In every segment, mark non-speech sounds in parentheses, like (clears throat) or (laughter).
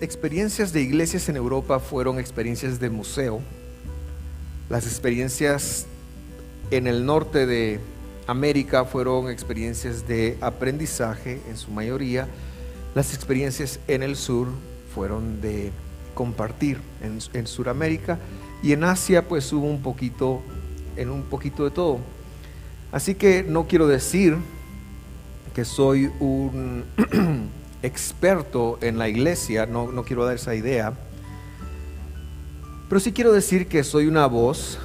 experiencias de iglesias en Europa fueron experiencias de museo. Las experiencias en el norte de América fueron experiencias de aprendizaje en su mayoría. Las experiencias en el sur fueron de compartir en, en Sudamérica y en Asia pues hubo un poquito, en un poquito de todo. Así que no quiero decir que soy un (clears throat) (coughs) experto en la iglesia, no, no quiero dar esa idea, pero sí quiero decir que soy una voz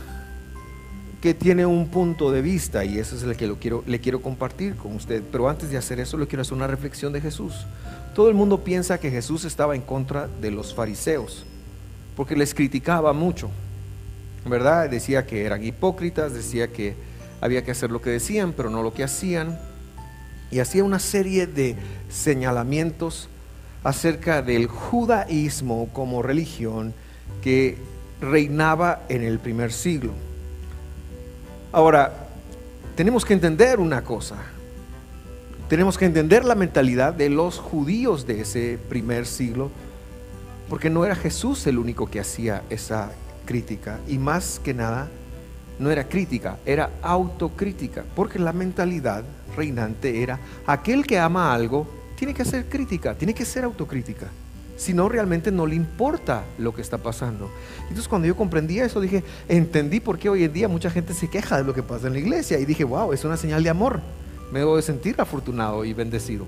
que tiene un punto de vista y eso es el que lo quiero, le quiero compartir con usted. Pero antes de hacer eso, le quiero hacer una reflexión de Jesús. Todo el mundo piensa que Jesús estaba en contra de los fariseos porque les criticaba mucho, ¿verdad? Decía que eran hipócritas, decía que había que hacer lo que decían, pero no lo que hacían. Y hacía una serie de señalamientos acerca del judaísmo como religión que reinaba en el primer siglo. Ahora, tenemos que entender una cosa. Tenemos que entender la mentalidad de los judíos de ese primer siglo, porque no era Jesús el único que hacía esa crítica, y más que nada, no era crítica, era autocrítica, porque la mentalidad reinante era aquel que ama algo tiene que hacer crítica, tiene que ser autocrítica si no realmente no le importa lo que está pasando. Entonces cuando yo comprendí eso dije, entendí por qué hoy en día mucha gente se queja de lo que pasa en la iglesia y dije, wow, es una señal de amor. Me debo de sentir afortunado y bendecido.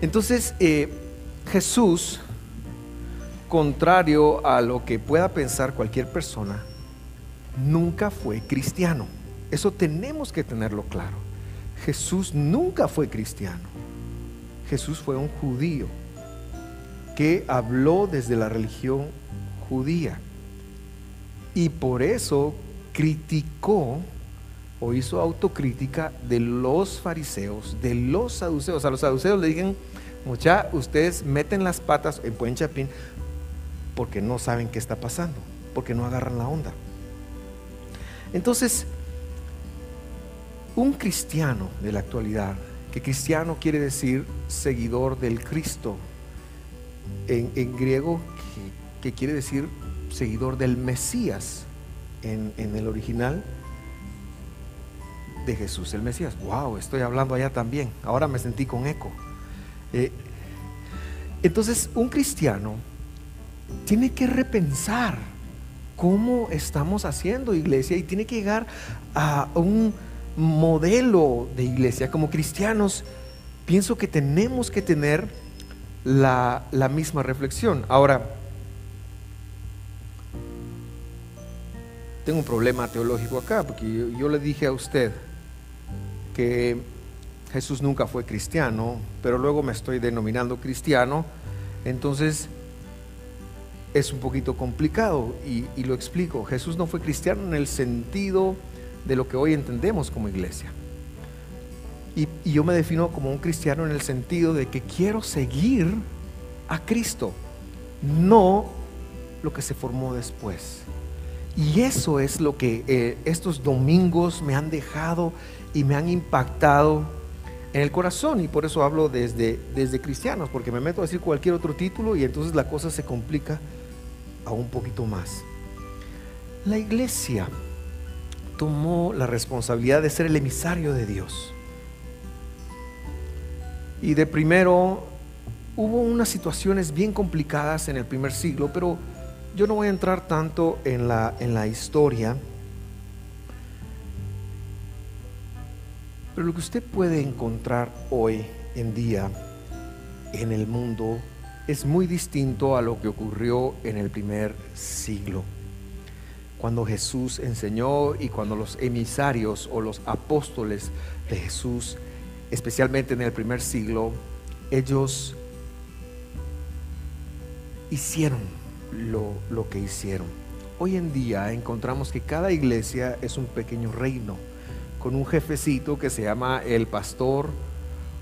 Entonces eh, Jesús, contrario a lo que pueda pensar cualquier persona, nunca fue cristiano. Eso tenemos que tenerlo claro. Jesús nunca fue cristiano. Jesús fue un judío que habló desde la religión judía y por eso criticó o hizo autocrítica de los fariseos, de los saduceos. A los saduceos le dijeron, mucha, ustedes meten las patas en buen chapín porque no saben qué está pasando, porque no agarran la onda. Entonces, un cristiano de la actualidad que cristiano quiere decir seguidor del Cristo. En, griego, que, quiere decir seguidor del Mesías en, el original de Jesús, el Mesías. Wow, estoy hablando allá también. Ahora me sentí con eco. Eh, entonces, un cristiano tiene que repensar cómo estamos haciendo iglesia y tiene que llegar a un modelo de iglesia, como cristianos, pienso que tenemos que tener la, misma reflexión. Ahora, tengo un problema teológico acá, porque yo, yo, le dije a usted que Jesús nunca fue cristiano, pero luego me estoy denominando cristiano, entonces es un poquito complicado y, lo explico. Jesús no fue cristiano en el sentido de lo que hoy entendemos como iglesia. Y, yo me defino como un cristiano en el sentido de que quiero seguir a Cristo, no lo que se formó después. Y eso es lo que eh, estos domingos me han dejado y me han impactado en el corazón. Y por eso hablo desde, desde cristianos, porque me meto a decir cualquier otro título y entonces la cosa se complica aún un poquito más. La iglesia tomó la responsabilidad de ser el emisario de Dios. Y de primero hubo unas situaciones bien complicadas en el primer siglo, pero yo no voy a entrar tanto en la, en la historia. Pero lo que usted puede encontrar hoy en día en el mundo es muy distinto a lo que ocurrió en el primer siglo cuando Jesús enseñó y cuando los emisarios o los apóstoles de Jesús, especialmente en el primer siglo, ellos hicieron lo, lo que hicieron. Hoy en día encontramos que cada iglesia es un pequeño reino con un jefecito que se llama el pastor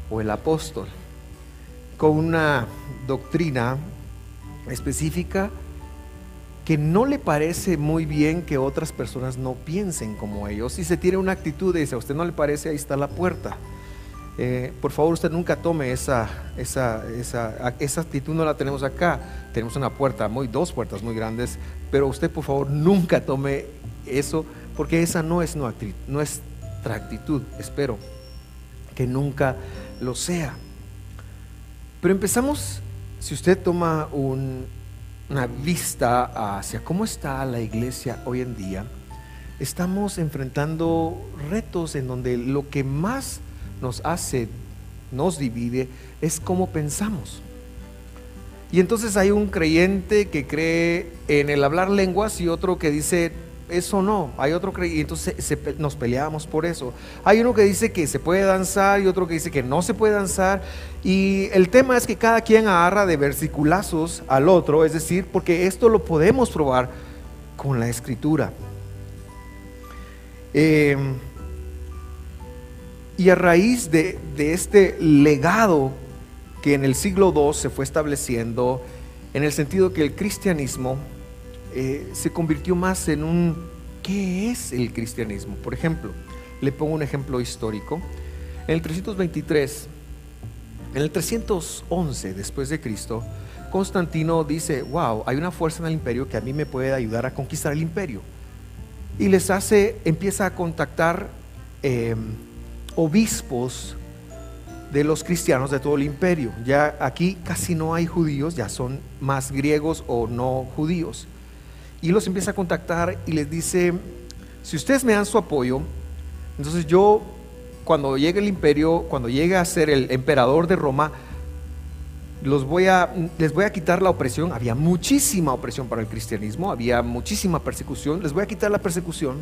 o el apóstol, con una doctrina específica que no le parece muy bien que otras personas no piensen como ellos. Si se tiene una actitud y dice, a usted no le parece, ahí está la puerta. Eh, por favor, usted nunca tome esa, esa, esa, esa actitud, no la tenemos acá. Tenemos una puerta, muy, dos puertas muy grandes, pero usted, por favor, nunca tome eso, porque esa no es nuestra actitud. Espero que nunca lo sea. Pero empezamos, si usted toma una vista hacia cómo está la iglesia hoy en día, estamos enfrentando retos en donde lo que más nos hace, nos divide, es cómo pensamos. Y entonces hay un creyente que cree en el hablar lenguas y otro que dice, eso no, hay otro creyente, y entonces nos peleamos por eso. Hay uno que dice que se puede danzar y otro que dice que no se puede danzar. Y el tema es que cada quien agarra de versiculazos al otro, es decir, porque esto lo podemos probar con la escritura. Eh, y a raíz de, este legado que en el siglo II se fue estableciendo, en el sentido que el cristianismo eh, se convirtió más en un ¿qué es el cristianismo? Por ejemplo, le pongo un ejemplo histórico. En el 323, en el 311 después de Cristo, Constantino dice, wow, hay una fuerza en el imperio que a mí me puede ayudar a conquistar el imperio. Y les hace, empieza a contactar eh, obispos de los cristianos de todo el imperio. Ya aquí casi no hay judíos, ya son más griegos o no judíos. Y los empieza a contactar y les dice, si ustedes me dan su apoyo, entonces yo cuando llegue el imperio, cuando llegue a ser el emperador de Roma, los voy a, les voy a quitar la opresión. Había muchísima opresión para el cristianismo, había muchísima persecución. Les voy a quitar la persecución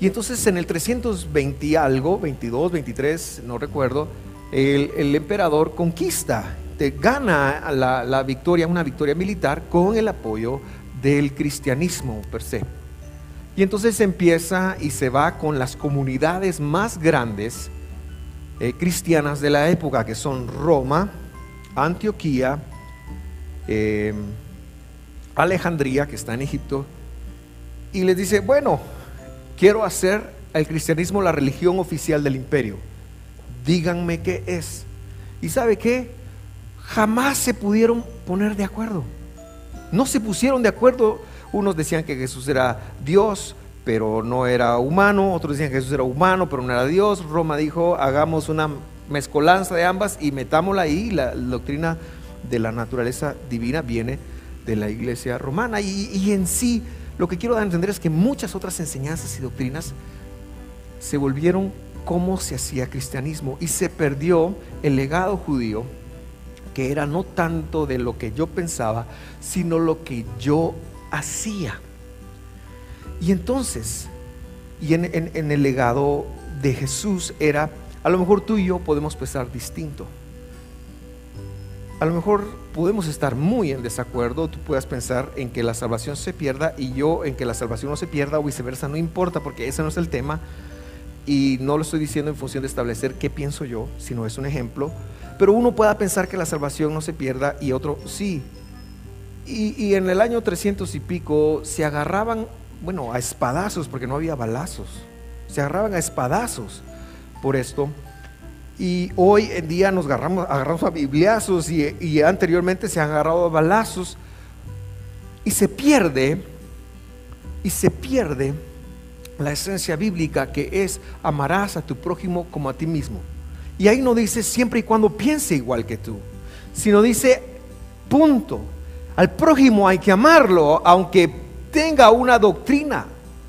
y entonces en el 320 algo, 22, 23, no recuerdo, el, emperador conquista, gana la, la, victoria, una victoria militar con el apoyo del cristianismo per se. Y entonces empieza y se va con las comunidades más grandes eh, cristianas de la época, que son Roma, Antioquía, eh, Alejandría, que está en Egipto, y les dice, bueno, quiero hacer el cristianismo la religión oficial del imperio. Díganme qué es. ¿Y sabe qué? Jamás se pudieron poner de acuerdo. No se pusieron de acuerdo. Unos decían que Jesús era Dios, pero no era humano. Otros decían que Jesús era humano, pero no era Dios. Roma dijo, hagamos una mezcolanza de ambas y metámosla ahí. La doctrina de la naturaleza divina viene de la iglesia romana. Y, y en sí lo que quiero dar a entender es que muchas otras enseñanzas y doctrinas se volvieron como se hacía cristianismo y se perdió el legado judío que era no tanto de lo que yo pensaba, sino lo que yo hacía. Y entonces, y en, en el legado de Jesús era, a lo mejor tú y yo podemos pensar distinto. A lo mejor podemos estar muy en desacuerdo, tú puedas pensar en que la salvación se pierda y yo en que la salvación no se pierda o viceversa, no importa porque ese no es el tema y no lo estoy diciendo en función de establecer qué pienso yo, sino es un ejemplo, pero uno pueda pensar que la salvación no se pierda y otro sí. Y, y en el año 300 y pico se agarraban, bueno, a espadazos porque no había balazos, se agarraban a espadazos por esto y hoy en día nos agarramos, agarramos a bibliazos y, anteriormente se han agarrado a balazos. Y se pierde, y se pierde la esencia bíblica que es amarás a tu prójimo como a ti mismo. Y ahí no dice siempre y cuando piense igual que tú, sino dice punto. Al prójimo hay que amarlo aunque tenga una doctrina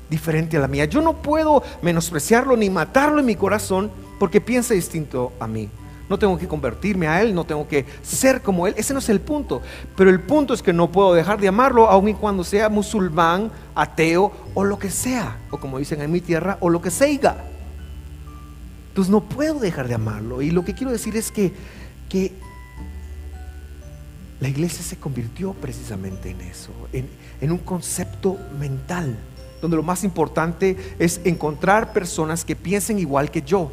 diferente a la mía. Yo no puedo menospreciarlo ni matarlo en mi corazón porque piensa distinto a mí. No tengo que convertirme a Él, no tengo que ser como Él. Ese no es el punto. Pero el punto es que no puedo dejar de amarlo, aun y cuando sea musulmán, ateo o lo que sea. O como dicen en mi tierra, o lo que sea. Entonces no puedo dejar de amarlo. Y lo que quiero decir es que, que la iglesia se convirtió precisamente en eso, en, en un concepto mental, donde lo más importante es encontrar personas que piensen igual que yo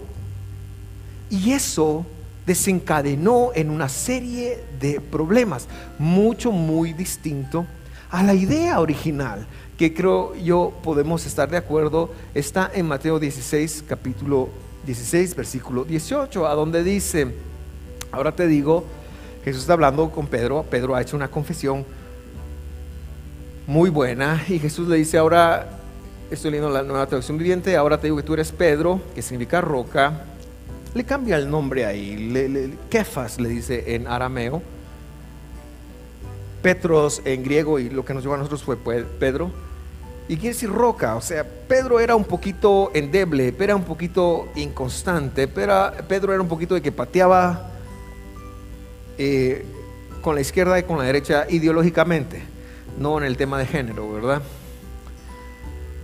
y eso desencadenó en una serie de problemas, mucho, muy distinto a la idea original, que creo yo podemos estar de acuerdo, está en Mateo 16, capítulo 16, versículo 18, a donde dice, ahora te digo, Jesús está hablando con Pedro, Pedro ha hecho una confesión muy buena y Jesús le dice, ahora estoy leyendo la nueva traducción viviente, ahora te digo que tú eres Pedro, que significa roca, le cambia el nombre ahí, le, Kefas le dice en arameo, Petros en griego y lo que nos llevó a nosotros fue Pedro. Y quiere decir roca, o sea, Pedro era un poquito endeble, era un poquito inconstante, pero Pedro era un poquito de que pateaba eh, con la izquierda y con la derecha ideológicamente, no en el tema de género, ¿verdad?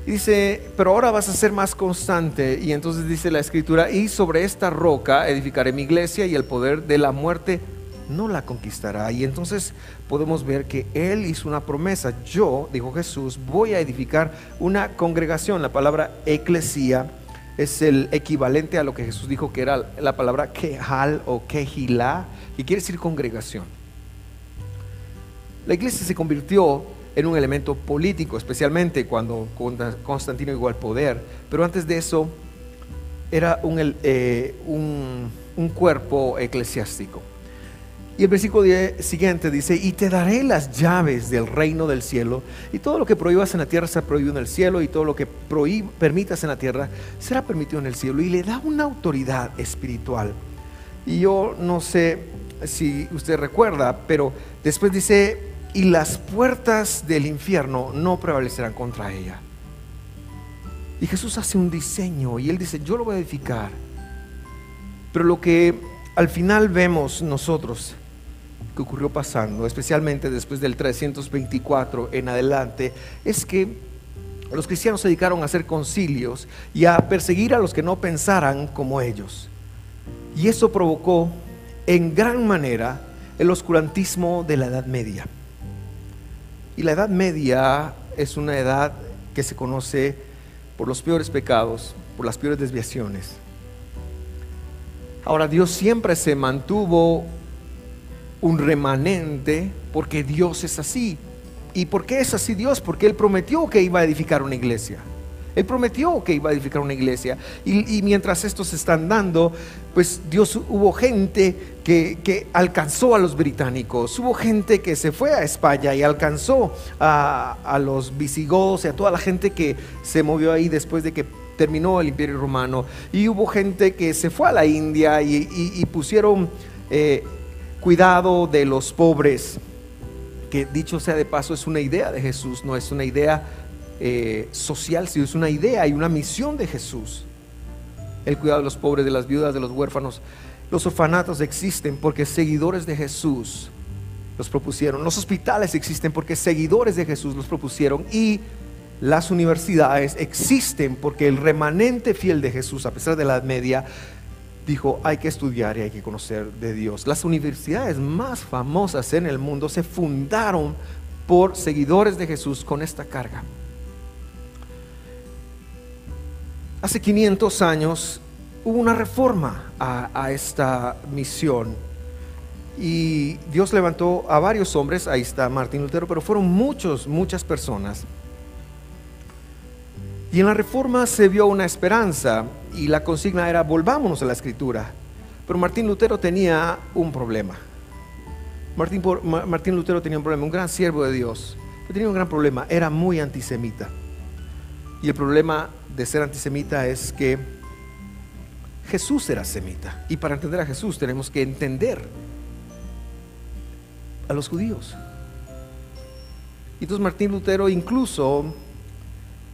Dice, pero ahora vas a ser más constante. Y entonces dice la escritura, y sobre esta roca edificaré mi iglesia y el poder de la muerte no la conquistará. Y entonces podemos ver que Él hizo una promesa. Yo, dijo Jesús, voy a edificar una congregación. La palabra eclesía es el equivalente a lo que Jesús dijo que era la palabra quejal o quejilá, que quiere decir congregación. La iglesia se convirtió en un elemento político, especialmente cuando Constantino llegó al poder, pero antes de eso era un, eh, un cuerpo eclesiástico. Y el versículo siguiente dice, y te daré las llaves del reino del cielo, y todo lo que prohíbas en la tierra será prohibido en el cielo, y todo lo que permitas en la tierra será permitido en el cielo. Y le da una autoridad espiritual. Y yo no sé si usted recuerda, pero después dice, y las puertas del infierno no prevalecerán contra ella. Y Jesús hace un diseño, y él dice, yo lo voy a edificar. Pero lo que al final vemos nosotros que ocurrió pasando, especialmente después del 324 en adelante, es que los cristianos se dedicaron a hacer concilios y a perseguir a los que no pensaran como ellos. Y eso provocó en gran manera el oscurantismo de la Edad Media. Y la Edad Media es una edad que se conoce por los peores pecados, por las peores desviaciones. Ahora Dios siempre se mantuvo un remanente, porque Dios es así. ¿Y por qué es así Dios? Porque Él prometió que iba a edificar una iglesia. Él prometió que iba a edificar una iglesia. Y, mientras estos se están dando, pues Dios hubo gente que, que, alcanzó a los británicos, hubo gente que se fue a España y alcanzó a, a, los visigodos y a toda la gente que se movió ahí después de que terminó el imperio romano. Y hubo gente que se fue a la India y, pusieron... Eh, cuidado de los pobres, que dicho sea de paso es una idea de Jesús, no es una idea eh, social, sino es una idea y una misión de Jesús. El cuidado de los pobres, de las viudas, de los huérfanos. Los orfanatos existen porque seguidores de Jesús los propusieron. Los hospitales existen porque seguidores de Jesús los propusieron. Y las universidades existen porque el remanente fiel de Jesús, a pesar de la Media, dijo, hay que estudiar y hay que conocer de Dios. Las universidades más famosas en el mundo se fundaron por seguidores de Jesús con esta carga. Hace 500 años hubo una reforma a, a, esta misión y Dios levantó a varios hombres, ahí está Martín Lutero, pero fueron muchos, muchas personas y en la reforma se vio una esperanza y la consigna era volvámonos a la escritura. Pero Martín Lutero tenía un problema. Martín, Martín Lutero tenía un problema, un gran siervo de Dios. Pero tenía un gran problema, era muy antisemita. Y el problema de ser antisemita es que Jesús era semita. Y para entender a Jesús tenemos que entender a los judíos. Y entonces Martín Lutero incluso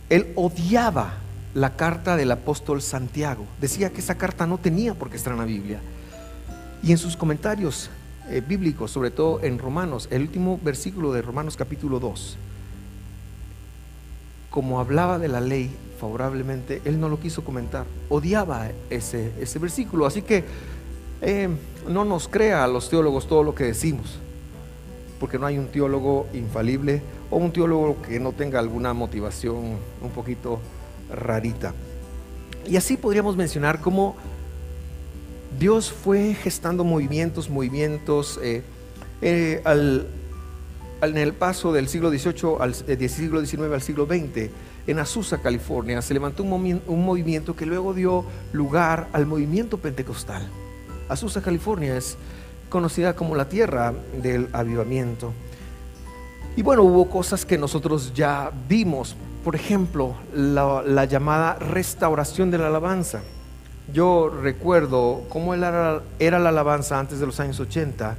él odiaba la carta del apóstol Santiago. Decía que esa carta no tenía por qué estar en la Biblia. Y en sus comentarios eh, bíblicos, sobre todo en Romanos, el último versículo de Romanos capítulo 2, como hablaba de la ley favorablemente, él no lo quiso comentar. Odiaba ese, ese versículo. Así que eh, no nos crea a los teólogos todo lo que decimos, porque no hay un teólogo infalible o un teólogo que no tenga alguna motivación un poquito rarita. Y así podríamos mencionar cómo Dios fue gestando movimientos, movimientos eh, eh, en el paso del siglo XVIII al eh, siglo XIX al siglo XX. en Azusa, California, se levantó un, un movimiento que luego dio lugar al movimiento pentecostal. Azusa, California es conocida como la tierra del avivamiento. Y bueno, hubo cosas que nosotros ya vimos, por ejemplo, la, llamada restauración de la alabanza. Yo recuerdo cómo era, era la alabanza antes de los años 80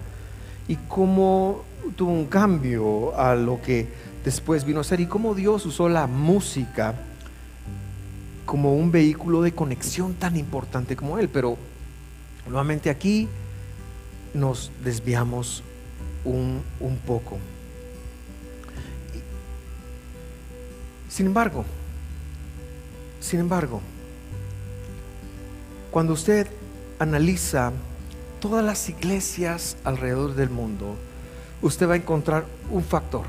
y cómo tuvo un cambio a lo que después vino a ser y cómo Dios usó la música como un vehículo de conexión tan importante como Él. Pero nuevamente aquí nos desviamos un, un poco. Sin embargo, sin embargo, cuando usted analiza todas las iglesias alrededor del mundo, usted va a encontrar un factor.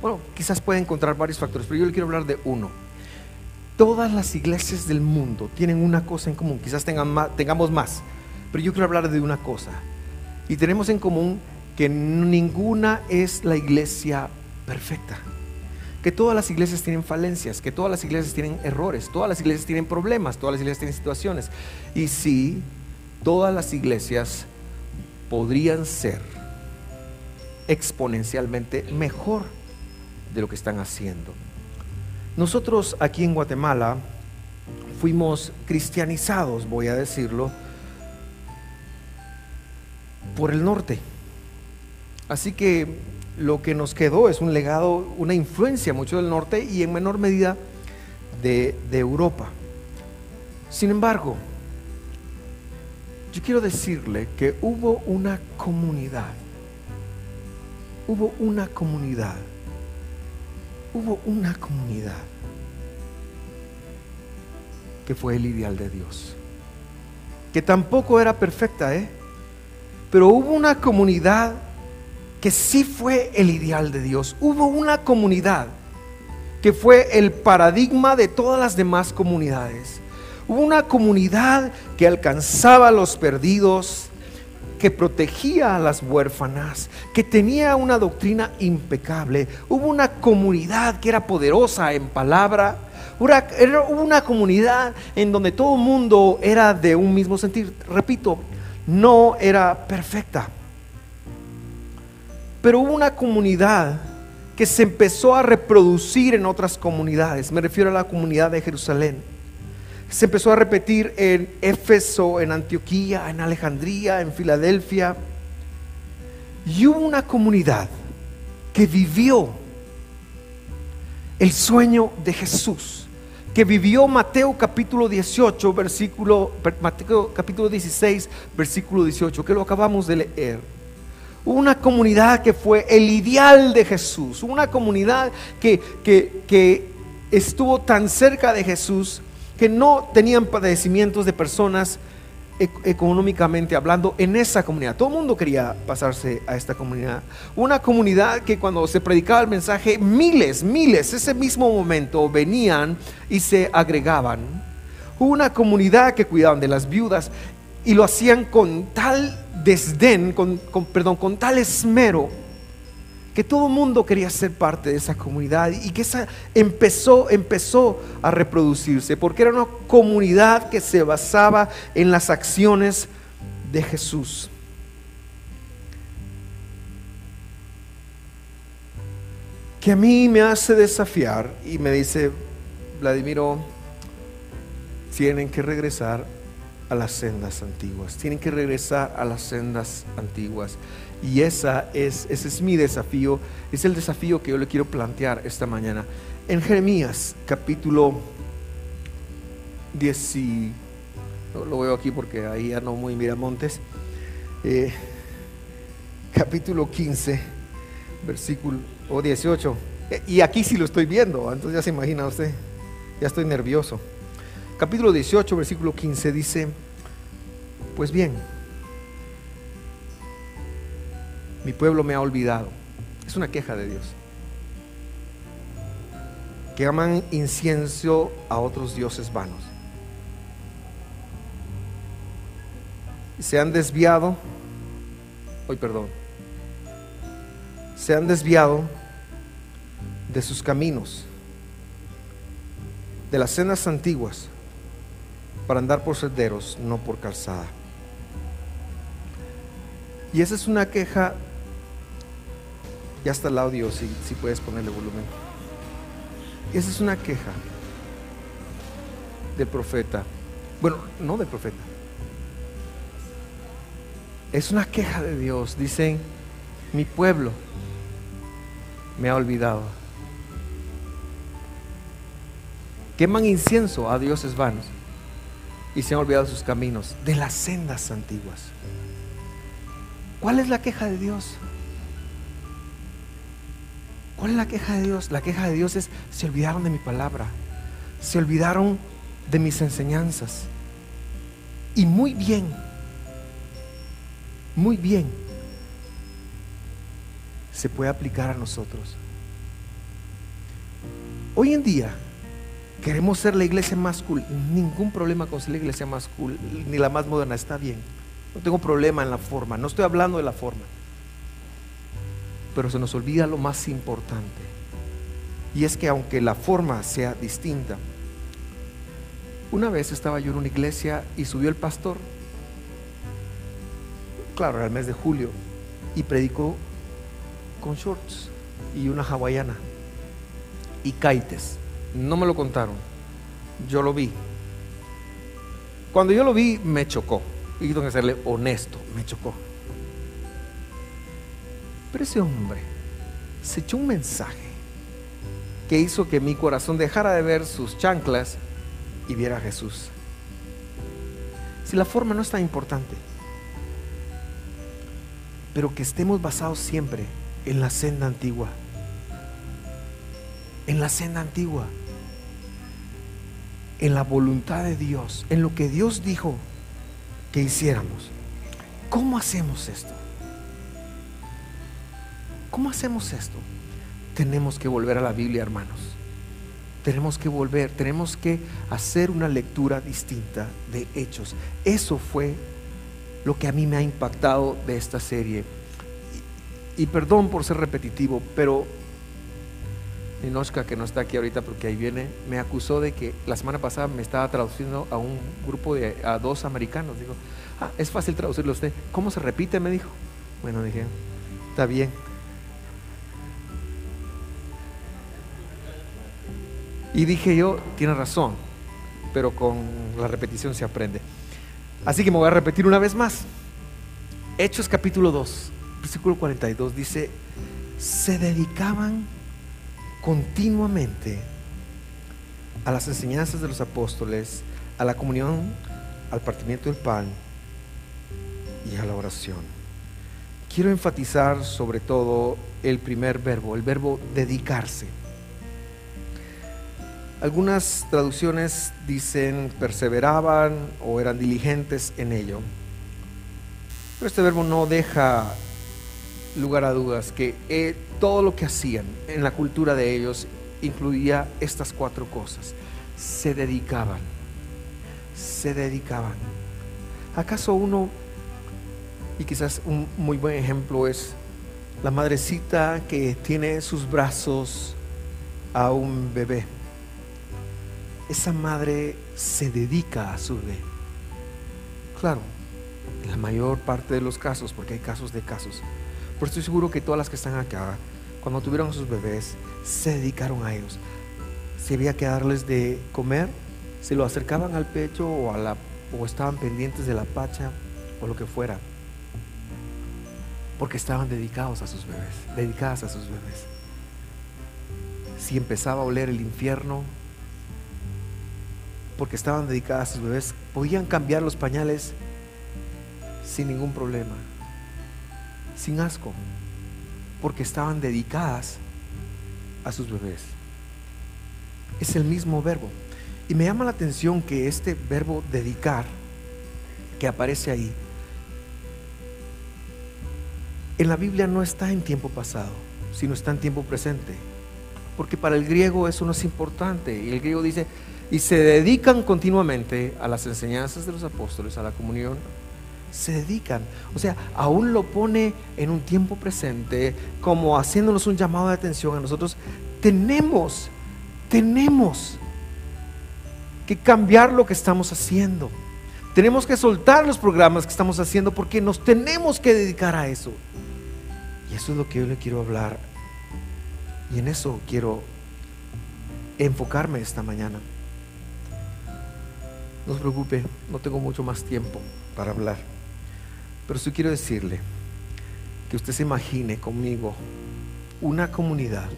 Bueno, quizás puede encontrar varios factores, pero yo le quiero hablar de uno. Todas las iglesias del mundo tienen una cosa en común, quizás tengan más, tengamos más, pero yo quiero hablar de una cosa. Y tenemos en común que ninguna es la iglesia perfecta. Que todas las iglesias tienen falencias, que todas las iglesias tienen errores, todas las iglesias tienen problemas, todas las iglesias tienen situaciones. Y sí, todas las iglesias podrían ser exponencialmente mejor de lo que están haciendo. Nosotros aquí en Guatemala fuimos cristianizados, voy a decirlo, por el norte. Así que lo que nos quedó es un legado, una influencia mucho del norte y en menor medida de, Europa. Sin embargo, yo quiero decirle que hubo una comunidad, hubo una comunidad, hubo una comunidad que fue el ideal de Dios, que tampoco era perfecta, ¿eh? Pero hubo una comunidad que sí fue el ideal de Dios. Hubo una comunidad que fue el paradigma de todas las demás comunidades. Hubo una comunidad que alcanzaba a los perdidos, que protegía a las huérfanas, que tenía una doctrina impecable. Hubo una comunidad que era poderosa en palabra. Hubo una comunidad en donde todo el mundo era de un mismo sentir. Repito, no era perfecta. Pero hubo una comunidad que se empezó a reproducir en otras comunidades. Me refiero a la comunidad de Jerusalén. Se empezó a repetir en Éfeso, en Antioquía, en Alejandría, en Filadelfia. Y hubo una comunidad que vivió el sueño de Jesús que vivió Mateo capítulo 18, versículo, Mateo capítulo 16, versículo 18, que lo acabamos de leer. Una comunidad que fue el ideal de Jesús, una comunidad que, que, que estuvo tan cerca de Jesús que no tenían padecimientos de personas económicamente hablando en esa comunidad. Todo el mundo quería pasarse a esta comunidad. Una comunidad que cuando se predicaba el mensaje, miles, miles, ese mismo momento venían y se agregaban. Una comunidad que cuidaban de las viudas y lo hacían con tal desdén, con, perdón, con tal esmero que todo el mundo quería ser parte de esa comunidad y que esa empezó, empezó a reproducirse, porque era una comunidad que se basaba en las acciones de Jesús. Que a mí me hace desafiar y me dice, Vladimiro, tienen que regresar a las sendas antiguas, tienen que regresar a las sendas antiguas. Y esa es, ese es mi desafío, es el desafío que yo le quiero plantear esta mañana. En Jeremías capítulo 10, lo veo aquí porque ahí muy eh, capítulo 15, versículo o 18. Eh, y aquí sí lo estoy viendo, entonces ya se imagina usted, ya estoy nervioso. Capítulo 18, versículo 15 dice, pues bien, mi pueblo me ha olvidado. Es una queja de Dios. Que aman incienso a otros dioses vanos. Se han desviado, hoy perdón, se han desviado de sus caminos de las sendas antiguas para andar por senderos, no por calzada. Y esa es una queja, ya está el audio, si, si puedes ponerle volumen. Esa es una queja del profeta. Bueno, no del profeta. Es una queja de Dios. Dicen, mi pueblo me ha olvidado. Queman incienso a dioses vanos y se han olvidado sus caminos, de las sendas antiguas. ¿Cuál es la queja de Dios? ¿Cuál es la queja de Dios? La queja de Dios es, se olvidaron de mi palabra, se olvidaron de mis enseñanzas. Y muy bien, muy bien, se puede aplicar a nosotros. Hoy en día, Queremos ser la iglesia más cool. Ningún problema con ser la iglesia más cool, ni la más moderna. Está bien. No tengo problema en la forma. No estoy hablando de la forma. Pero se nos olvida lo más importante. Y es que aunque la forma sea distinta, una vez estaba yo en una iglesia y subió el pastor, claro, era el mes de julio, y predicó con shorts y una hawaiana y kaites. No me lo contaron. Yo lo vi. Cuando yo lo vi, me chocó. Y tengo que serle honesto, me chocó. Pero ese hombre se echó un mensaje que hizo que mi corazón dejara de ver sus chanclas y viera a Jesús. Si la forma no es tan importante, pero que estemos basados siempre en la senda antigua en la senda antigua, en la voluntad de Dios, en lo que Dios dijo que hiciéramos. ¿Cómo hacemos esto? ¿Cómo hacemos esto? Tenemos que volver a la Biblia, hermanos. Tenemos que volver, tenemos que hacer una lectura distinta de hechos. Eso fue lo que a mí me ha impactado de esta serie. Y, perdón por ser repetitivo, pero Ninoshka, que no está aquí ahorita porque ahí viene, me acusó de que la semana pasada me estaba traduciendo a un grupo de a dos americanos. Digo, ah, es fácil traducirlo a usted. ¿Cómo se repite? Me dijo. Bueno, dije, está bien. Y dije yo, tiene razón, pero con la repetición se aprende. Así que me voy a repetir una vez más. Hechos capítulo 2, versículo 42 dice, se dedicaban continuamente a las enseñanzas de los apóstoles, a la comunión, al partimiento del pan y a la oración. Quiero enfatizar sobre todo el primer verbo, el verbo dedicarse. Algunas traducciones dicen perseveraban o eran diligentes en ello. Pero este verbo no deja lugar a dudas que todo lo que hacían en la cultura de ellos incluía estas cuatro cosas. Se dedicaban, se dedicaban. ¿Acaso uno, y quizás un muy buen ejemplo es la madrecita que tiene en sus brazos a un bebé? Esa madre se dedica a su bebé. Claro, en la mayor parte de los casos, porque hay casos de casos, pero estoy seguro que todas las que están acá, cuando tuvieron a sus bebés, se dedicaron a ellos. Si había que darles de comer, se lo acercaban al pecho o, a la, o estaban pendientes de la pacha o lo que fuera. Porque estaban dedicados a sus bebés, dedicadas a sus bebés. Si empezaba a oler el infierno, porque estaban dedicadas a sus bebés, podían cambiar los pañales sin ningún problema sin asco, porque estaban dedicadas a sus bebés. Es el mismo verbo. Y me llama la atención que este verbo dedicar, que aparece ahí, en la Biblia no está en tiempo pasado, sino está en tiempo presente. Porque para el griego eso no es importante. Y el griego dice, y se dedican continuamente a las enseñanzas de los apóstoles, a la comunión, se dedican. O sea, aún lo pone en un tiempo presente, como haciéndonos un llamado de atención a nosotros. Tenemos, tenemos que cambiar lo que estamos haciendo. Tenemos que soltar los programas que estamos haciendo porque nos tenemos que dedicar a eso. Y eso es lo que yo le quiero hablar. Y en eso quiero enfocarme esta mañana. No se preocupe, no tengo mucho más tiempo para hablar. Pero sí quiero decirle que usted se imagine conmigo una comunidad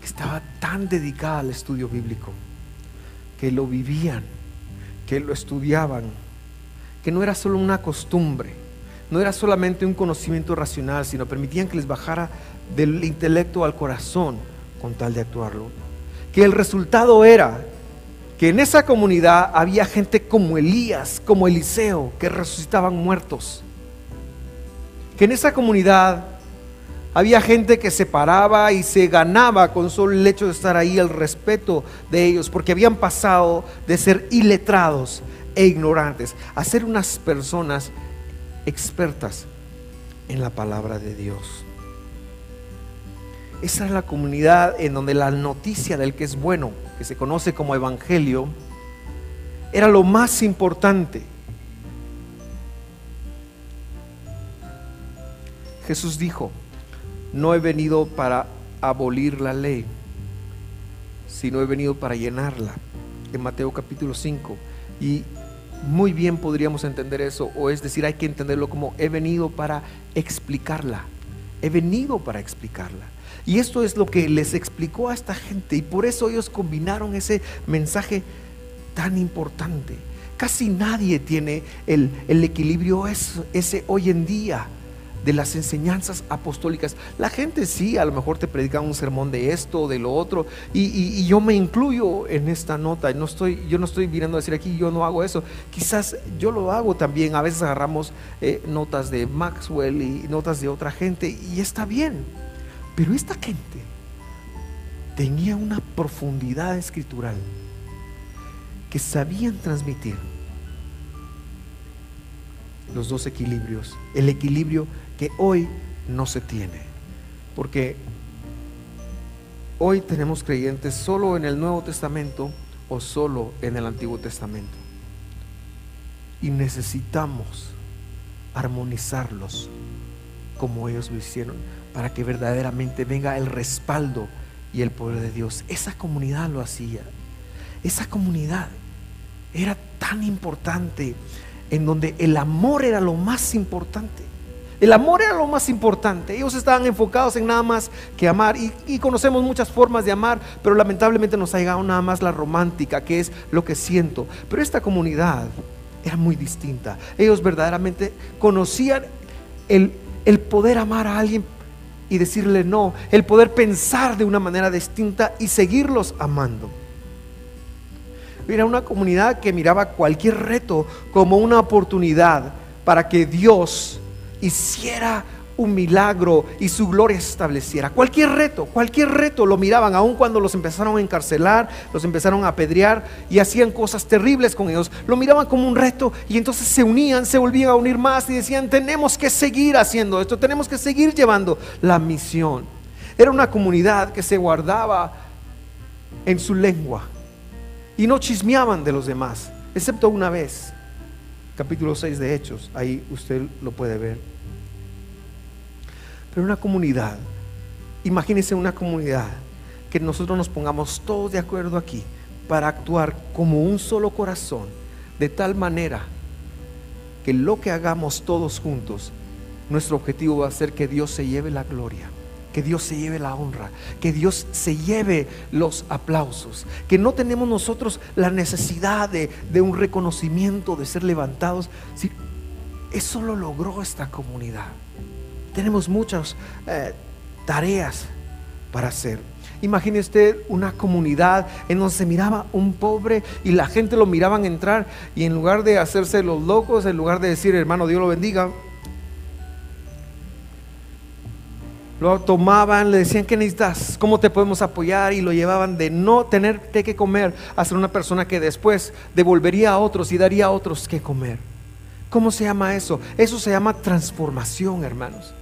que estaba tan dedicada al estudio bíblico, que lo vivían, que lo estudiaban, que no era solo una costumbre, no era solamente un conocimiento racional, sino permitían que les bajara del intelecto al corazón con tal de actuarlo. Que el resultado era que en esa comunidad había gente como Elías, como Eliseo, que resucitaban muertos. Que en esa comunidad había gente que se paraba y se ganaba con solo el hecho de estar ahí el respeto de ellos, porque habían pasado de ser iletrados e ignorantes a ser unas personas expertas en la palabra de Dios. Esa es la comunidad en donde la noticia del que es bueno, que se conoce como evangelio, era lo más importante. Jesús dijo, no he venido para abolir la ley, sino he venido para llenarla. En Mateo capítulo 5. Y muy bien podríamos entender eso, o es decir, hay que entenderlo como he venido para explicarla. He venido para explicarla. Y esto es lo que les explicó a esta gente y por eso ellos combinaron ese mensaje tan importante. Casi nadie tiene el, equilibrio ese hoy en día de las enseñanzas apostólicas. La gente sí, a lo mejor te predica un sermón de esto o de lo otro, y, yo me incluyo en esta nota. No estoy, yo no estoy viniendo a decir aquí, yo no hago eso. Quizás yo lo hago también. A veces agarramos eh, notas de Maxwell y notas de otra gente, y está bien. Pero esta gente tenía una profundidad escritural que sabían transmitir los dos equilibrios. El equilibrio que hoy no se tiene. Porque hoy tenemos creyentes solo en el Nuevo Testamento o solo en el Antiguo Testamento. Y necesitamos armonizarlos como ellos lo hicieron para que verdaderamente venga el respaldo y el poder de Dios. Esa comunidad lo hacía. Esa comunidad era tan importante en donde el amor era lo más importante. El amor era lo más importante. Ellos estaban enfocados en nada más que amar. Y, conocemos muchas formas de amar, pero lamentablemente nos ha llegado nada más la romántica, que es lo que siento. Pero esta comunidad era muy distinta. Ellos verdaderamente conocían el, el poder amar a alguien y decirle no, el poder pensar de una manera distinta y seguirlos amando. Era una comunidad que miraba cualquier reto como una oportunidad para que Dios hiciera un milagro y su gloria se estableciera. Cualquier reto, cualquier reto lo miraban, aun cuando los empezaron a encarcelar, los empezaron a apedrear y hacían cosas terribles con ellos. Lo miraban como un reto y entonces se unían, se volvían a unir más y decían, tenemos que seguir haciendo esto, tenemos que seguir llevando la misión. Era una comunidad que se guardaba en su lengua y no chismeaban de los demás, excepto una vez. Capítulo 6 de Hechos, ahí usted lo puede ver. Pero una comunidad, imagínense una comunidad que nosotros nos pongamos todos de acuerdo aquí para actuar como un solo corazón, de tal manera que lo que hagamos todos juntos, nuestro objetivo va a ser que Dios se lleve la gloria, que Dios se lleve la honra, que Dios se lleve los aplausos, que no tenemos nosotros la necesidad de, un reconocimiento, de ser levantados. eso lo logró esta comunidad. Tenemos muchas eh, tareas para hacer. Imagine usted una comunidad en donde se miraba un pobre y la gente lo miraban entrar y en lugar de hacerse los locos, en lugar de decir hermano Dios lo bendiga, lo tomaban, le decían que necesitas, cómo te podemos apoyar y lo llevaban de no tenerte que comer a ser una persona que después devolvería a otros y daría a otros que comer. ¿Cómo se llama eso? Eso se llama transformación, hermanos.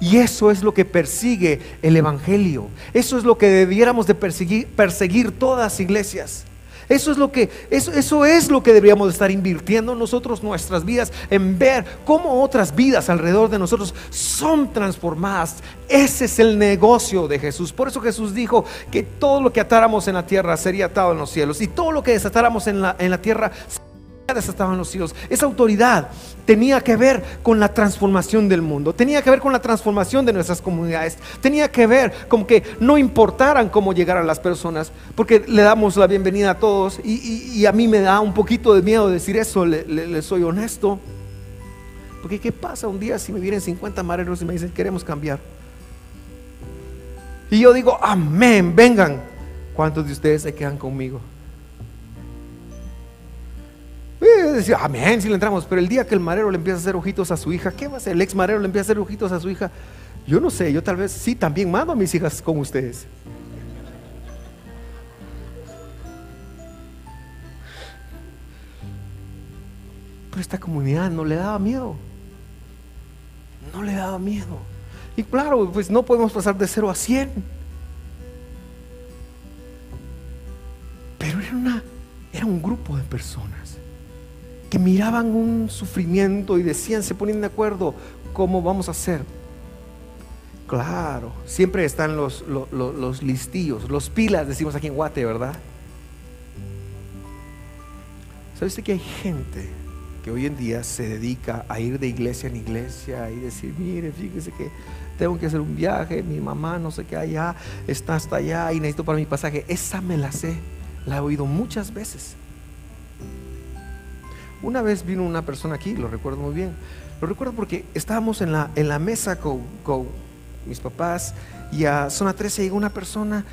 Y eso es lo que persigue el Evangelio. Eso es lo que debiéramos de perseguir, perseguir todas las iglesias. Eso es lo que, eso, eso es lo que deberíamos estar invirtiendo nosotros nuestras vidas en ver cómo otras vidas alrededor de nosotros son transformadas. Ese es el negocio de Jesús. Por eso Jesús dijo que todo lo que atáramos en la tierra sería atado en los cielos y todo lo que desatáramos en la, en la tierra desataban los cielos. Esa autoridad tenía que ver con la transformación del mundo, tenía que ver con la transformación de nuestras comunidades, tenía que ver con que no importaran cómo llegaran las personas, porque le damos la bienvenida a todos y, a mí me da un poquito de miedo decir eso, le, soy honesto. Porque ¿qué pasa un día si me vienen 50 mareros y me dicen queremos cambiar? Y yo digo, amén, vengan. ¿Cuántos de ustedes se quedan conmigo? Decía, amén, si le entramos. Pero el día que el marero le empieza a hacer ojitos a su hija, ¿qué va a hacer? El ex marero le empieza a hacer ojitos a su hija. Yo no sé, yo tal vez sí también mando a mis hijas con ustedes. Pero esta comunidad no le daba miedo. No le daba miedo. Y claro, pues no podemos pasar de cero a 100. Pero era, una, era un grupo de personas que miraban un sufrimiento y decían, se ponían de acuerdo, ¿cómo vamos a hacer? Claro, siempre están los, los, listillos, los pilas, decimos aquí en Guate, ¿verdad? ¿Sabes que hay gente que hoy en día se dedica a ir de iglesia en iglesia y decir, mire, fíjese que tengo que hacer un viaje, mi mamá no sé qué allá, está hasta allá y necesito para mi pasaje? Esa me la sé, la he oído muchas veces. Una vez vino una persona aquí, lo recuerdo muy bien. Lo recuerdo porque estábamos en la, en la mesa con, mis papás y a zona 13 llegó una persona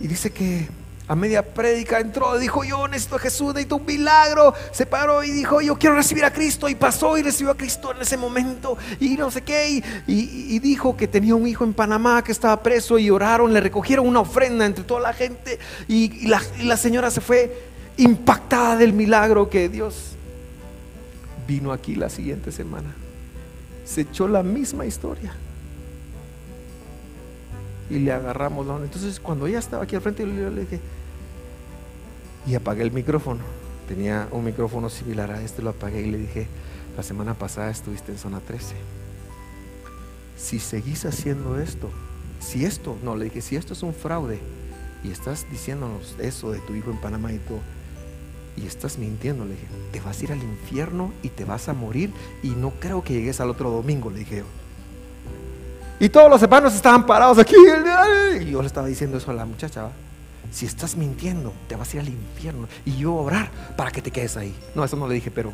y dice que a media prédica entró, dijo yo necesito a Jesús, necesito un milagro. Se paró y dijo yo quiero recibir a Cristo y pasó y recibió a Cristo en ese momento y no sé qué. Y, dijo que tenía un hijo en Panamá que estaba preso y oraron, le recogieron una ofrenda entre toda la gente y, la, y la señora se fue impactada del milagro que Dios vino aquí la siguiente semana. Se echó la misma historia. Y le agarramos la Entonces, cuando ella estaba aquí al frente, yo le dije, y apagué el micrófono. Tenía un micrófono similar a este, lo apagué y le dije, la semana pasada estuviste en zona 13. Si seguís haciendo esto, si esto, no, le dije, si esto es un fraude y estás diciéndonos eso de tu hijo en Panamá y todo, y estás mintiendo, le dije, te vas a ir al infierno y te vas a morir y no creo que llegues al otro domingo, le dije Y todos los hermanos estaban parados aquí. Y yo le estaba diciendo eso a la muchacha. Si estás mintiendo, te vas a ir al infierno. Y yo orar para que te quedes ahí. No, eso no le dije, pero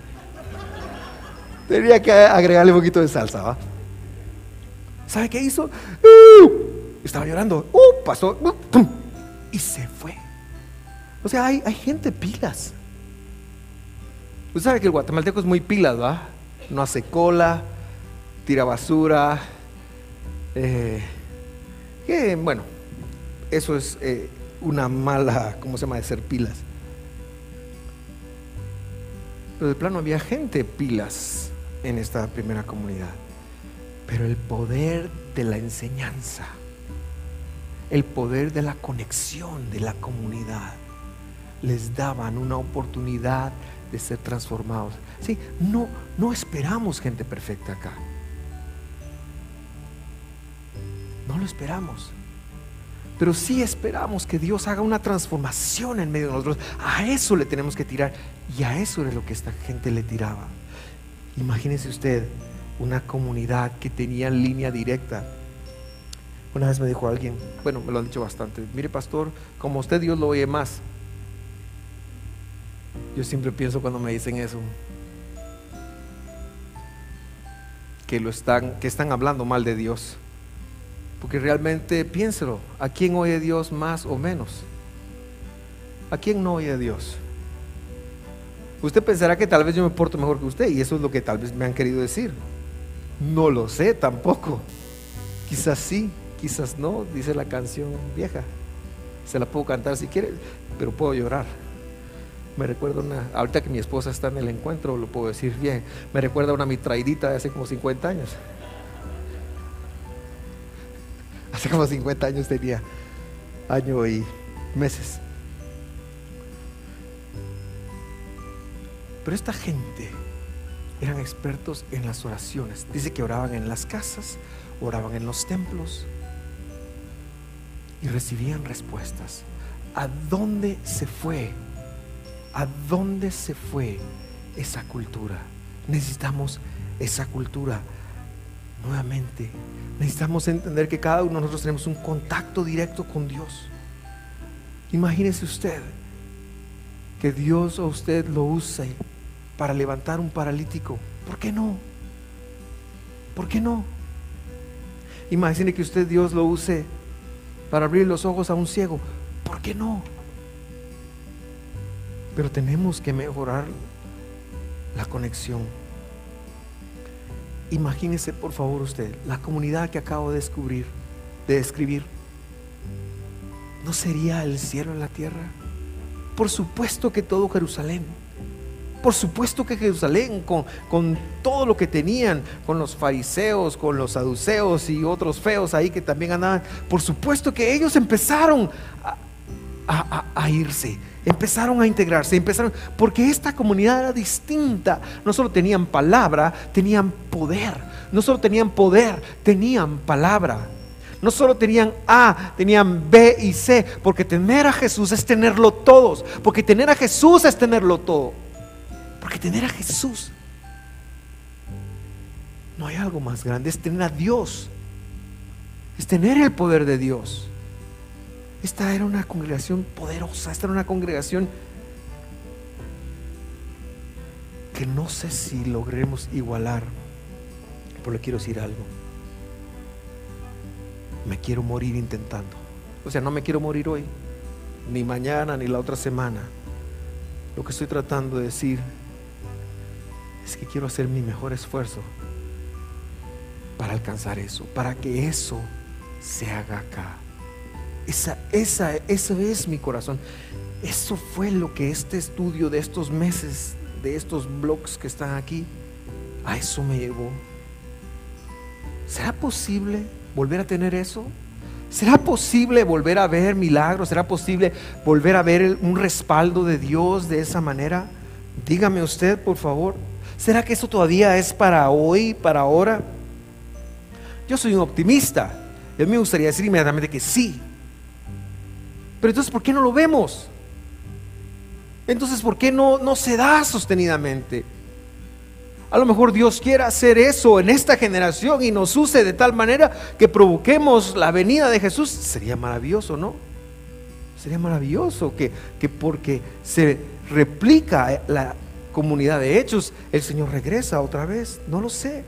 tenía que agregarle un poquito de salsa. ¿va? ¿Sabe qué hizo? ¡Uh! estaba llorando. ¡Uh! pasó. ¡uh! y se fue. O sea, hay gente pilas. Usted sabe que el guatemalteco es muy pilas, ¿va? No hace cola, tira basura. Eh, que, bueno, eso es eh, una mala, ¿cómo se llama?, de ser pilas. Pero de plano había gente pilas en esta primera comunidad. Pero el poder de la enseñanza, el poder de la conexión de la comunidad, les daban una oportunidad de ser transformados. Sí, no, no esperamos gente perfecta acá. No lo esperamos. Pero sí esperamos que Dios haga una transformación en medio de nosotros. A eso le tenemos que tirar. Y a eso era lo que esta gente le tiraba. Imagínese usted una comunidad que tenía línea directa. Una vez me dijo alguien, bueno, me lo han dicho bastante, mire pastor, como usted Dios lo oye más. Yo siempre pienso cuando me dicen eso, que lo están, que están hablando mal de Dios. Porque realmente piénselo, ¿a quién oye Dios más o menos? ¿A quién no oye Dios? Usted pensará que tal vez yo me porto mejor que usted y eso es lo que tal vez me han querido decir. No lo sé tampoco. Quizás sí, quizás no, dice la canción vieja. Se la puedo cantar si quiere, pero puedo llorar. Me recuerda una, ahorita que mi esposa está en el encuentro, lo puedo decir bien, me recuerda una mitraidita de hace como 50 años. (laughs) Hace como 50 años tenía año y meses. Pero esta gente eran expertos en las oraciones. Dice que oraban en las casas, oraban en los templos y recibían respuestas. ¿A dónde se fue? ¿A dónde se fue esa cultura? Necesitamos esa cultura nuevamente. Necesitamos entender que cada uno de nosotros tenemos un contacto directo con Dios. Imagínese usted que Dios a usted lo use para levantar un paralítico. ¿Por qué no? ¿Por qué no? Imagine que usted Dios lo use para abrir los ojos a un ciego. ¿Por qué no? Pero tenemos que mejorar la conexión. Imagínese por favor usted la comunidad que acabo de descubrir, de describir. ¿No sería el cielo en la tierra? Por supuesto que todo Jerusalén. Por supuesto que Jerusalén, con, con, todo lo que tenían, con los fariseos, con los saduceos y otros feos ahí que también andaban, por supuesto que ellos empezaron a, irse, empezaron a integrarse, empezaron, porque esta comunidad era distinta. No solo tenían palabra, tenían poder. No solo tenían poder, tenían palabra. No solo tenían A, tenían B y C, porque tener a Jesús es tenerlo todos, porque tener a Jesús es tenerlo todo. Porque tener a Jesús no hay algo más grande, es tener a Dios, es tener el poder de Dios. Esta era una congregación poderosa, esta era una congregación que no sé si logremos igualar, pero le quiero decir algo. Me quiero morir intentando. O sea, no me quiero morir hoy, ni mañana, ni la otra semana. Lo que estoy tratando de decir es que quiero hacer mi mejor esfuerzo para alcanzar eso, para que eso se haga acá. Esa, esa, eso es mi corazón. Eso fue lo que este estudio de estos meses, de estos blogs que están aquí, a eso me llevó. ¿Será posible volver a tener eso? ¿Será posible volver a ver milagros? ¿Será posible volver a ver un respaldo de Dios de esa manera? Dígame usted, por favor. ¿Será que eso todavía es para hoy, para ahora? Yo soy un optimista. Mí me gustaría decir inmediatamente que sí. Pero entonces, ¿por qué no lo vemos? Entonces, ¿por qué no, no se da sostenidamente? A lo mejor Dios quiere hacer eso en esta generación y nos use de tal manera que provoquemos la venida de Jesús. Sería maravilloso, ¿no? Sería maravilloso que, que porque se replica la comunidad de hechos, el Señor regresa otra vez. No lo sé.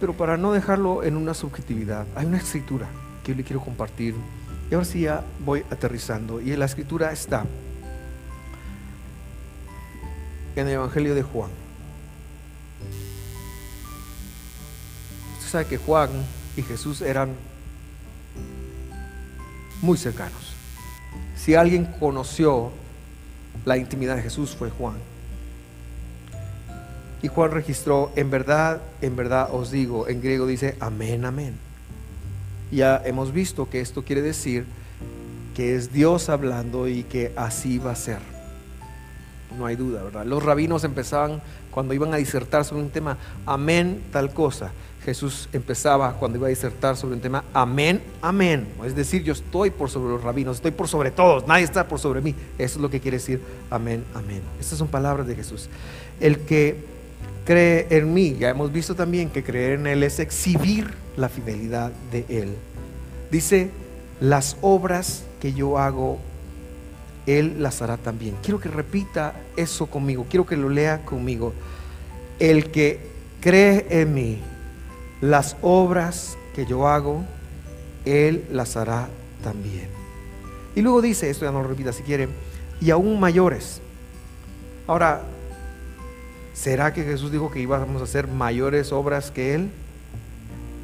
Pero para no dejarlo en una subjetividad, hay una escritura que yo le quiero compartir y ahora sí ya voy aterrizando. Y la escritura está en el Evangelio de Juan. Usted sabe que Juan y Jesús eran muy cercanos. Si alguien conoció la intimidad de Jesús fue Juan. Y Juan registró, en verdad, en verdad os digo, en griego dice, amén, amén. Ya hemos visto que esto quiere decir que es Dios hablando y que así va a ser. No hay duda, ¿verdad? Los rabinos empezaban cuando iban a disertar sobre un tema, amén, tal cosa. Jesús empezaba cuando iba a disertar sobre un tema, amén, amén. Es decir, yo estoy por sobre los rabinos, estoy por sobre todos, nadie está por sobre mí. Eso es lo que quiere decir, amén, amén. Estas son palabras de Jesús. El que cree en mí, ya hemos visto también que creer en Él es exhibir la fidelidad de Él. Dice, las obras que yo hago, Él las hará también. Quiero que repita eso conmigo, quiero que lo lea conmigo. El que cree en mí, las obras que yo hago, Él las hará también. Y luego dice, esto ya no lo repita si quiere, y aún mayores. Ahora, ¿será que Jesús dijo que íbamos a hacer mayores obras que Él?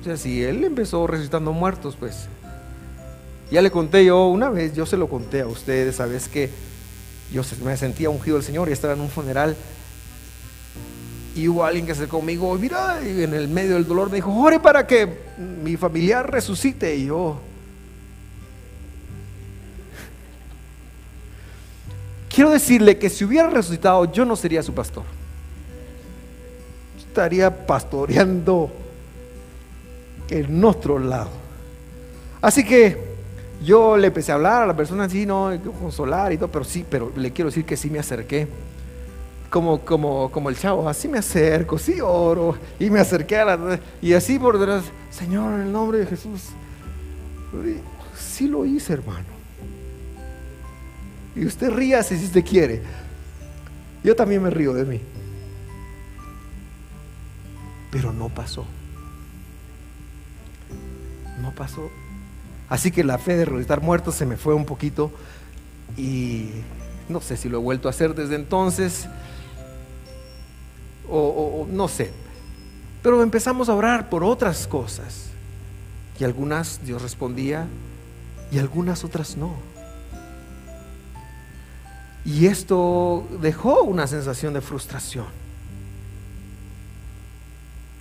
Sea, si él empezó resucitando muertos, pues ya le conté yo una vez, yo se lo conté a ustedes, sabes que yo me sentía ungido del Señor y estaba en un funeral y hubo alguien que se conmigo, mira, y en el medio del dolor me dijo, ore para que mi familiar resucite y yo. quiero decirle que si hubiera resucitado, yo no sería su pastor. Estaría pastoreando en otro lado. Así que yo le empecé a hablar a la persona así, no, consolar y todo, pero sí, pero le quiero decir que sí me acerqué. Como, como, como el chavo, así me acerco, sí oro, y me acerqué a la. Y así por detrás, Señor, en el nombre de Jesús. Sí lo hice, hermano. Y usted ríase si usted quiere. Yo también me río de mí. Pero no pasó. No pasó. Así que la fe de resucitar muertos se me fue un poquito y no sé si lo he vuelto a hacer desde entonces o, no sé. Pero empezamos a orar por otras cosas y algunas Dios respondía y algunas otras no. Y esto dejó una sensación de frustración.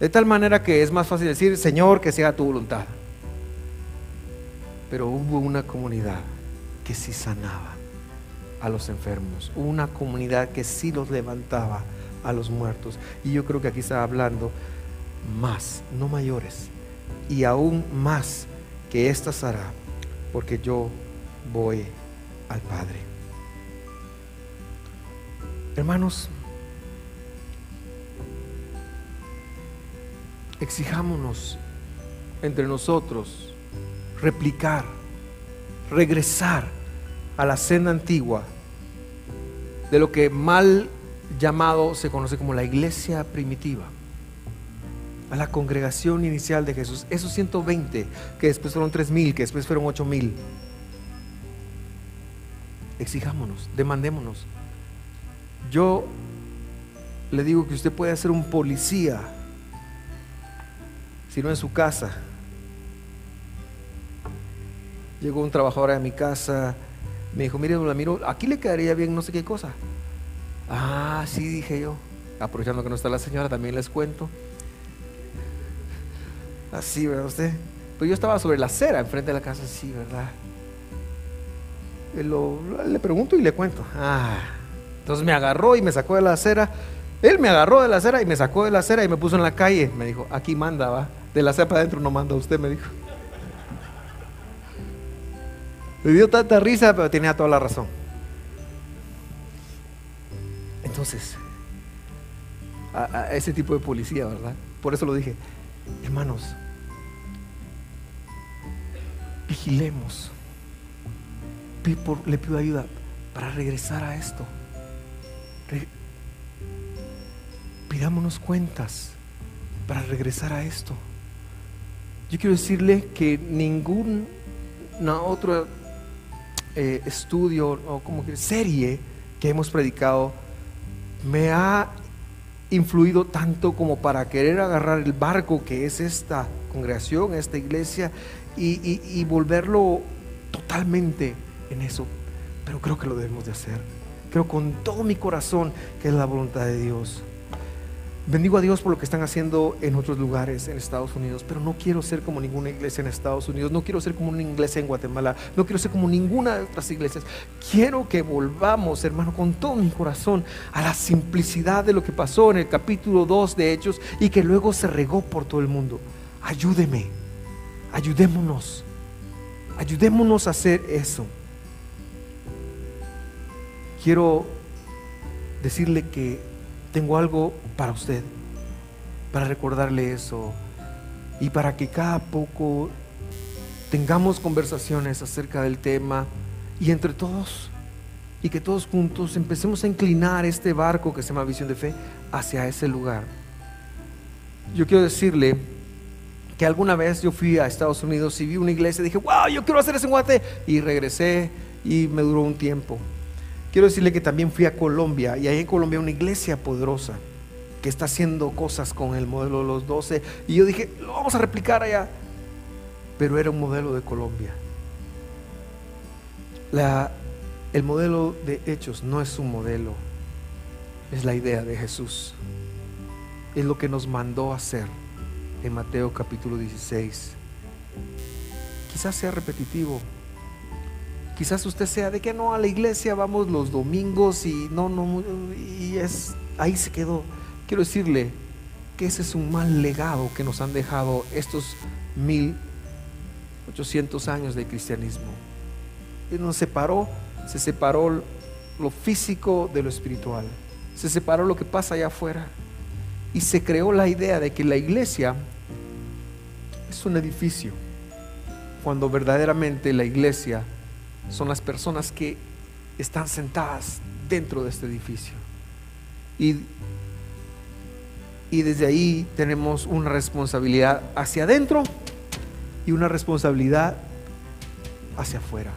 De tal manera que es más fácil decir, Señor, que sea tu voluntad. Pero hubo una comunidad que sí sanaba a los enfermos, una comunidad que sí los levantaba a los muertos. Y yo creo que aquí está hablando más, no mayores, y aún más que estas hará, porque yo voy al Padre. Hermanos, exijámonos entre nosotros replicar, regresar a la senda antigua de lo que mal llamado se conoce como la iglesia primitiva, a la congregación inicial de Jesús, esos 120 que después fueron 3000, que después fueron 8000. Exijámonos, demandémonos. Yo le digo que usted puede ser un policía, si no en su casa, Llegó un trabajador a mi casa, me dijo, mire, don miro, aquí le quedaría bien no sé qué cosa. Ah, sí, dije yo. Aprovechando que no está la señora, también les cuento. Así, ¿verdad usted? Pues yo estaba sobre la acera, enfrente de la casa, sí, ¿verdad? le pregunto y le cuento. Ah, entonces me agarró y me sacó de la acera. Él me agarró de la acera y me sacó de la acera y me puso en la calle. Me dijo, aquí manda, va. De la acera para adentro no manda usted, me dijo. Me dio tanta risa, pero tenía toda la razón. Entonces, a, ese tipo de policía, ¿verdad? Por eso lo dije, hermanos, vigilemos. Le pido ayuda para regresar a esto. pidámonos cuentas para regresar a esto. Yo quiero decirle que ninguna otra eh, estudio o como que serie que hemos predicado me ha influido tanto como para querer agarrar el barco que es esta congregación, esta iglesia, y, y volverlo totalmente en eso. Pero creo que lo debemos de hacer. Creo con todo mi corazón que es la voluntad de Dios. Bendigo a Dios por lo que están haciendo en otros lugares en Estados Unidos, pero no quiero ser como ninguna iglesia en Estados Unidos, no quiero ser como una iglesia en Guatemala, no quiero ser como ninguna de otras iglesias. Quiero que volvamos, hermano, con todo mi corazón a la simplicidad de lo que pasó en el capítulo 2 de Hechos y que luego se regó por todo el mundo. Ayúdeme, ayudémonos, ayudémonos a hacer eso. Quiero decirle que tengo algo para usted, para recordarle eso y para que cada poco tengamos conversaciones acerca del tema y entre todos y que todos juntos empecemos a inclinar este barco que se llama visión de fe hacia ese lugar. Yo quiero decirle que alguna vez yo fui a Estados Unidos y vi una iglesia y dije, wow, yo quiero hacer ese guate y regresé y me duró un tiempo. Quiero decirle que también fui a Colombia y ahí en Colombia una iglesia poderosa que está haciendo cosas con el modelo de los doce. Y yo dije, lo vamos a replicar allá. Pero era un modelo de Colombia. La, el modelo de hechos no es un modelo, es la idea de Jesús. Es lo que nos mandó hacer en Mateo capítulo 16. Quizás sea repetitivo, Quizás usted sea de que no a la iglesia vamos los domingos y no, no, y es, ahí se quedó. Quiero decirle que ese es un mal legado que nos han dejado estos mil ochocientos años de cristianismo. Y nos separó, se separó lo físico de lo espiritual, se separó lo que pasa allá afuera y se creó la idea de que la iglesia es un edificio, cuando verdaderamente la iglesia son las personas que están sentadas dentro de este edificio. Y, y desde ahí tenemos una responsabilidad hacia adentro y una responsabilidad hacia afuera.